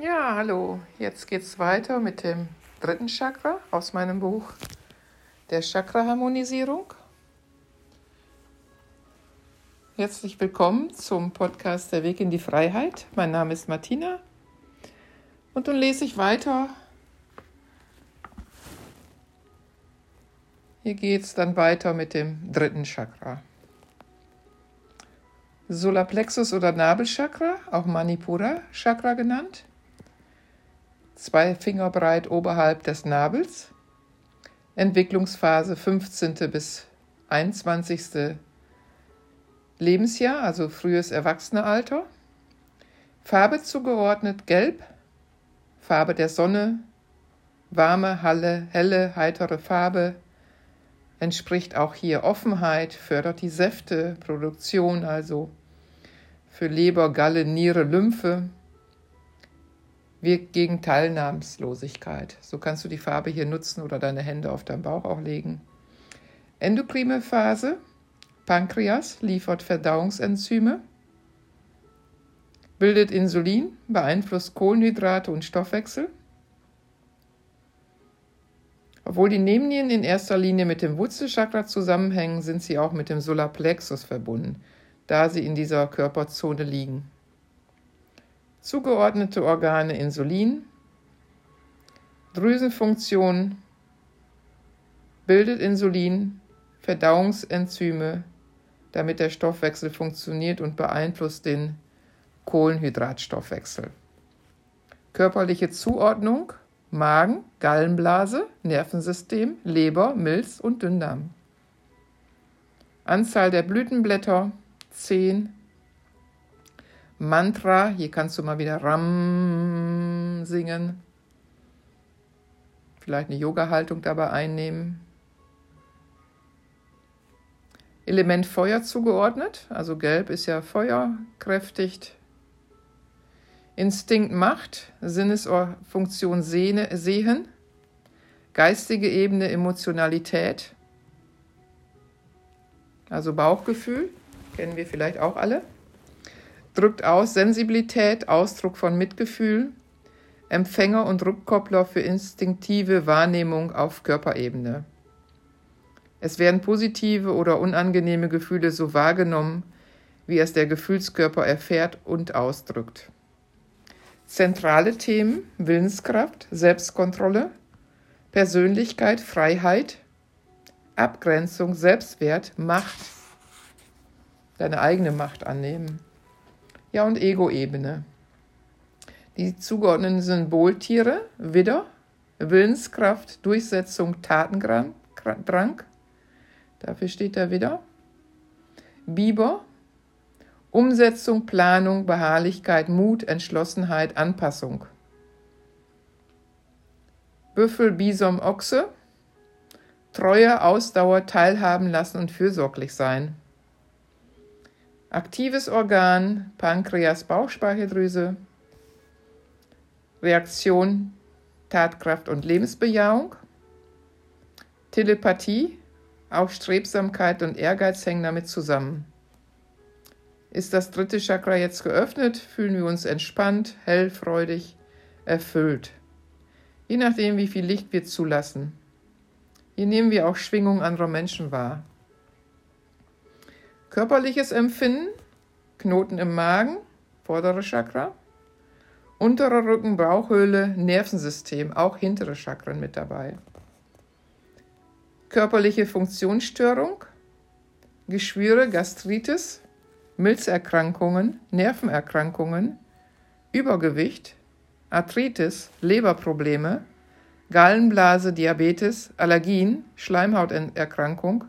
Ja, hallo. Jetzt geht's weiter mit dem dritten Chakra aus meinem Buch der Chakra-Harmonisierung. Herzlich willkommen zum Podcast Der Weg in die Freiheit. Mein Name ist Martina und nun lese ich weiter. Hier geht es dann weiter mit dem dritten Chakra. Solarplexus oder Nabelchakra, auch Manipura Chakra genannt. Zwei Finger breit oberhalb des Nabels. Entwicklungsphase 15. bis 21. Lebensjahr, also frühes Erwachsenealter. Farbe zugeordnet gelb, Farbe der Sonne, warme, halle, helle, heitere Farbe, entspricht auch hier Offenheit, fördert die Säfteproduktion, also für Leber, Galle, Niere, Lymphe, wirkt gegen Teilnahmslosigkeit. So kannst du die Farbe hier nutzen oder deine Hände auf deinen Bauch auch legen. Endokrine Phase, Pankreas liefert Verdauungsenzyme, bildet Insulin, beeinflusst Kohlenhydrate und Stoffwechsel. Obwohl die Nebennieren in erster Linie mit dem Wurzelchakra zusammenhängen, sind sie auch mit dem Solarplexus verbunden, da sie in dieser Körperzone liegen. Zugeordnete Organe Insulin, Drüsenfunktion bildet Insulin, Verdauungsenzyme, damit der Stoffwechsel funktioniert und beeinflusst den Kohlenhydratstoffwechsel. Körperliche Zuordnung Magen, Gallenblase, Nervensystem, Leber, Milz und Dünndarm. Anzahl der Blütenblätter 10. Mantra, hier kannst du mal wieder Ram singen. Vielleicht eine Yoga-Haltung dabei einnehmen. Element Feuer zugeordnet. Also gelb ist ja feuerkräftig. Instinkt Macht, Sinnesfunktion Sehen, geistige Ebene Emotionalität, also Bauchgefühl, kennen wir vielleicht auch alle, drückt aus Sensibilität, Ausdruck von Mitgefühl, Empfänger und Rückkoppler für instinktive Wahrnehmung auf Körperebene. Es werden positive oder unangenehme Gefühle so wahrgenommen, wie es der Gefühlskörper erfährt und ausdrückt. Zentrale Themen Willenskraft, Selbstkontrolle, Persönlichkeit, Freiheit, Abgrenzung, Selbstwert, Macht, deine eigene Macht annehmen. Ja, und Ego-Ebene. Die zugeordneten Symboltiere, Widder, Willenskraft, Durchsetzung, Tatendrang, Dafür steht er wieder. Biber, Umsetzung, Planung, Beharrlichkeit, Mut, Entschlossenheit, Anpassung. Büffel, Bison, Ochse, Treue, Ausdauer, teilhaben lassen und fürsorglich sein. Aktives Organ, Pankreas, Bauchspeicheldrüse. Reaktion, Tatkraft und Lebensbejahung. Telepathie, auch Strebsamkeit und Ehrgeiz hängen damit zusammen. Ist das dritte Chakra jetzt geöffnet, fühlen wir uns entspannt, hell, freudig, erfüllt. Je nachdem, wie viel Licht wir zulassen. Hier nehmen wir auch Schwingung anderer Menschen wahr. Körperliches Empfinden, Knoten im Magen, vordere Chakra, unterer Rücken, Bauchhöhle, Nervensystem, auch hintere Chakren mit dabei. Körperliche Funktionsstörung, Geschwüre, Gastritis, Milzerkrankungen, Nervenerkrankungen, Übergewicht, Arthritis, Leberprobleme, Gallenblase, Diabetes, Allergien, Schleimhauterkrankung,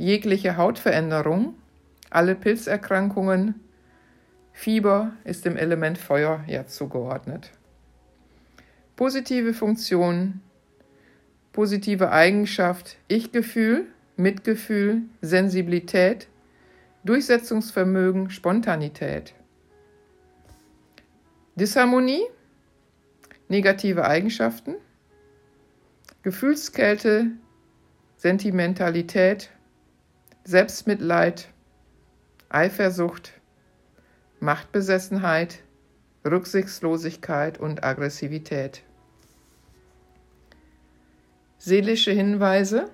jegliche Hautveränderung, alle Pilzerkrankungen, Fieber ist dem Element Feuer ja zugeordnet. Positive Funktion positive Eigenschaft Ich-Gefühl, Mitgefühl, Sensibilität, Durchsetzungsvermögen, Spontanität. Disharmonie, negative Eigenschaften, Gefühlskälte, Sentimentalität, Selbstmitleid, Eifersucht, Machtbesessenheit, Rücksichtslosigkeit und Aggressivität. Seelische Hinweise,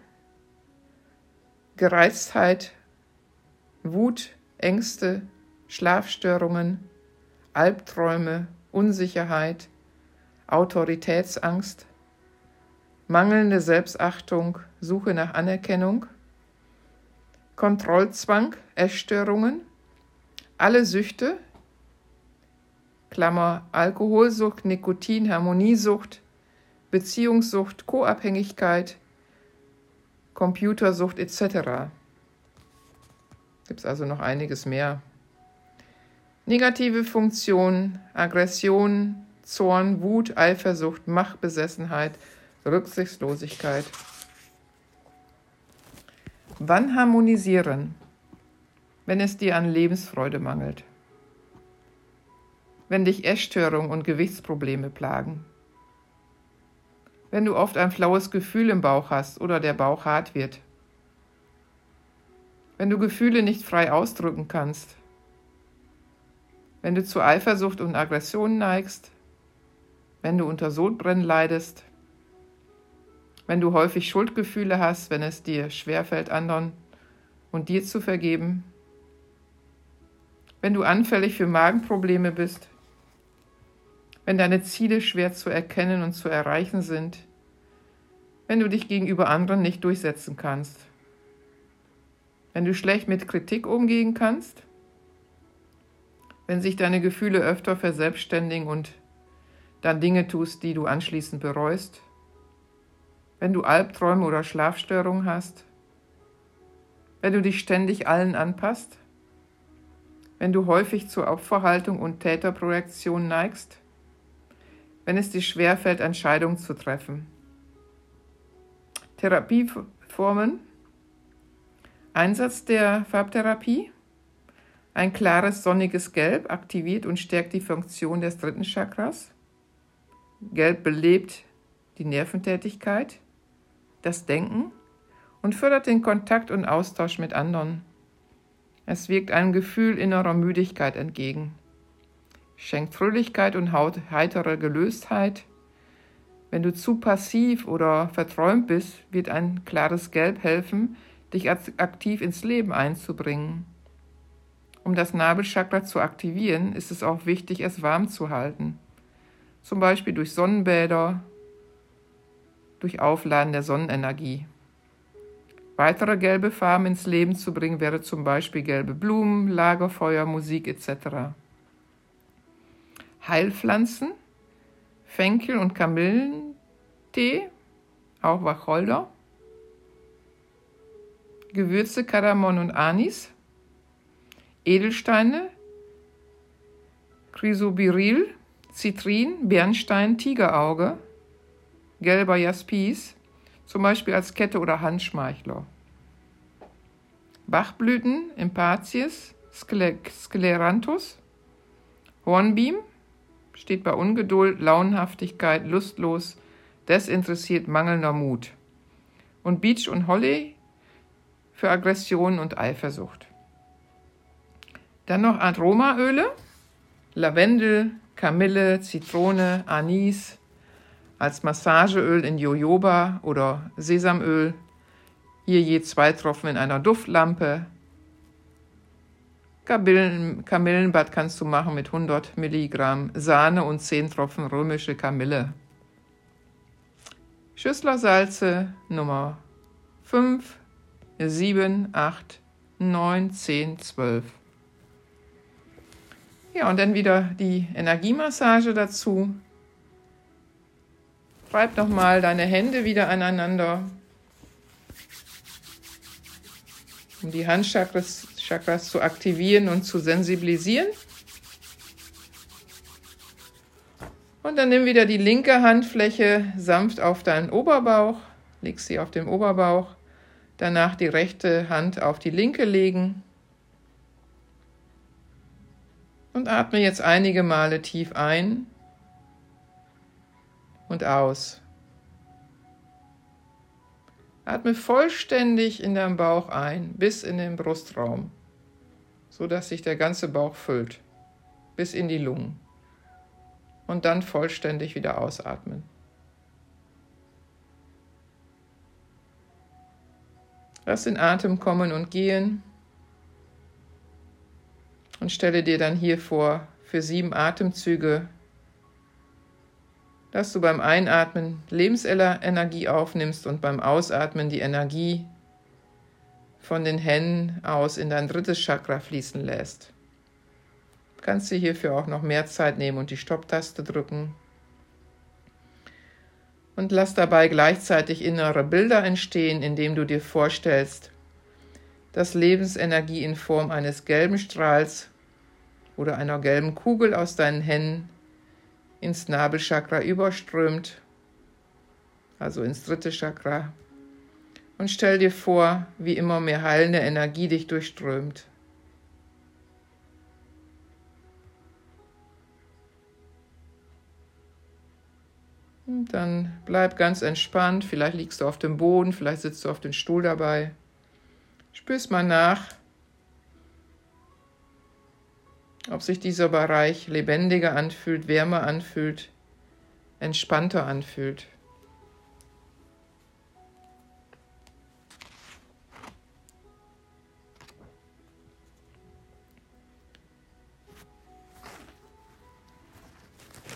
Gereiztheit, Wut, Ängste, Schlafstörungen, Albträume, Unsicherheit, Autoritätsangst, mangelnde Selbstachtung, Suche nach Anerkennung, Kontrollzwang, Essstörungen, alle Süchte, Klammer Alkoholsucht, Nikotin, Harmoniesucht, Beziehungssucht, Co-Abhängigkeit, Computersucht etc. Gibt es also noch einiges mehr. Negative Funktionen, Aggression, Zorn, Wut, Eifersucht, Machtbesessenheit, Rücksichtslosigkeit. Wann harmonisieren? Wenn es dir an Lebensfreude mangelt. Wenn dich Essstörung und Gewichtsprobleme plagen. Wenn du oft ein flaues Gefühl im Bauch hast oder der Bauch hart wird. Wenn du Gefühle nicht frei ausdrücken kannst. Wenn du zu Eifersucht und Aggression neigst. Wenn du unter Sodbrennen leidest wenn du häufig Schuldgefühle hast, wenn es dir schwerfällt, anderen und dir zu vergeben, wenn du anfällig für Magenprobleme bist, wenn deine Ziele schwer zu erkennen und zu erreichen sind, wenn du dich gegenüber anderen nicht durchsetzen kannst, wenn du schlecht mit Kritik umgehen kannst, wenn sich deine Gefühle öfter verselbstständigen und dann Dinge tust, die du anschließend bereust, wenn du Albträume oder Schlafstörungen hast, wenn du dich ständig allen anpasst, wenn du häufig zur Opferhaltung und Täterprojektion neigst, wenn es dir schwerfällt, Entscheidungen zu treffen. Therapieformen, Einsatz der Farbtherapie, ein klares sonniges Gelb aktiviert und stärkt die Funktion des dritten Chakras. Gelb belebt die Nerventätigkeit das Denken und fördert den Kontakt und Austausch mit anderen. Es wirkt einem Gefühl innerer Müdigkeit entgegen, schenkt Fröhlichkeit und heitere Gelöstheit. Wenn du zu passiv oder verträumt bist, wird ein klares Gelb helfen, dich aktiv ins Leben einzubringen. Um das Nabelchakra zu aktivieren, ist es auch wichtig, es warm zu halten. Zum Beispiel durch Sonnenbäder, durch Aufladen der Sonnenenergie. Weitere gelbe Farben ins Leben zu bringen wäre zum Beispiel gelbe Blumen, Lagerfeuer, Musik etc. Heilpflanzen, Fenkel und Kamillentee, auch Wacholder. Gewürze, Kardamom und Anis. Edelsteine, Chrysobiril, Zitrin, Bernstein, Tigerauge gelber Jaspis, zum Beispiel als Kette oder Handschmeichler. Bachblüten, Impatiens, Scleranthus, Hornbeam, steht bei Ungeduld, Launenhaftigkeit, lustlos, desinteressiert, mangelnder Mut. Und Beach und Holly für Aggression und Eifersucht. Dann noch Aromaöle, Lavendel, Kamille, Zitrone, Anis, als Massageöl in Jojoba oder Sesamöl, hier je zwei Tropfen in einer Duftlampe. Kamillen, Kamillenbad kannst du machen mit 100 Milligramm Sahne und 10 Tropfen römische Kamille. Schüsslersalze Nummer 5, 7, 8, 9, 10, 12. Ja, und dann wieder die Energiemassage dazu. Reib nochmal deine Hände wieder aneinander, um die Handchakras Chakras zu aktivieren und zu sensibilisieren. Und dann nimm wieder die linke Handfläche sanft auf deinen Oberbauch, leg sie auf den Oberbauch, danach die rechte Hand auf die linke legen. Und atme jetzt einige Male tief ein und aus. Atme vollständig in deinem Bauch ein, bis in den Brustraum, so dass sich der ganze Bauch füllt, bis in die Lungen. und dann vollständig wieder ausatmen. Lass den Atem kommen und gehen und stelle dir dann hier vor, für sieben Atemzüge, dass du beim Einatmen Lebensenergie aufnimmst und beim Ausatmen die Energie von den Händen aus in dein drittes Chakra fließen lässt. Du kannst dir hierfür auch noch mehr Zeit nehmen und die Stopptaste drücken. Und lass dabei gleichzeitig innere Bilder entstehen, indem du dir vorstellst, dass Lebensenergie in Form eines gelben Strahls oder einer gelben Kugel aus deinen Händen ins Nabelchakra überströmt, also ins dritte Chakra. Und stell dir vor, wie immer mehr heilende Energie dich durchströmt. Und dann bleib ganz entspannt. Vielleicht liegst du auf dem Boden, vielleicht sitzt du auf dem Stuhl dabei. Spürst mal nach, ob sich dieser Bereich lebendiger anfühlt, wärmer anfühlt, entspannter anfühlt.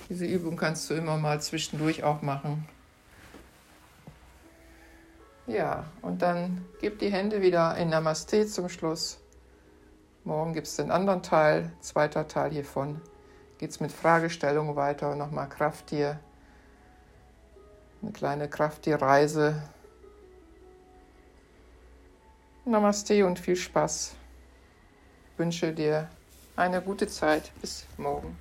Diese Übung kannst du immer mal zwischendurch auch machen. Ja, und dann gib die Hände wieder in Namaste zum Schluss. Morgen gibt es den anderen Teil, zweiter Teil hiervon. Geht es mit Fragestellungen weiter und nochmal Krafttier. Eine kleine Krafttierreise. Namaste und viel Spaß. Ich wünsche dir eine gute Zeit. Bis morgen.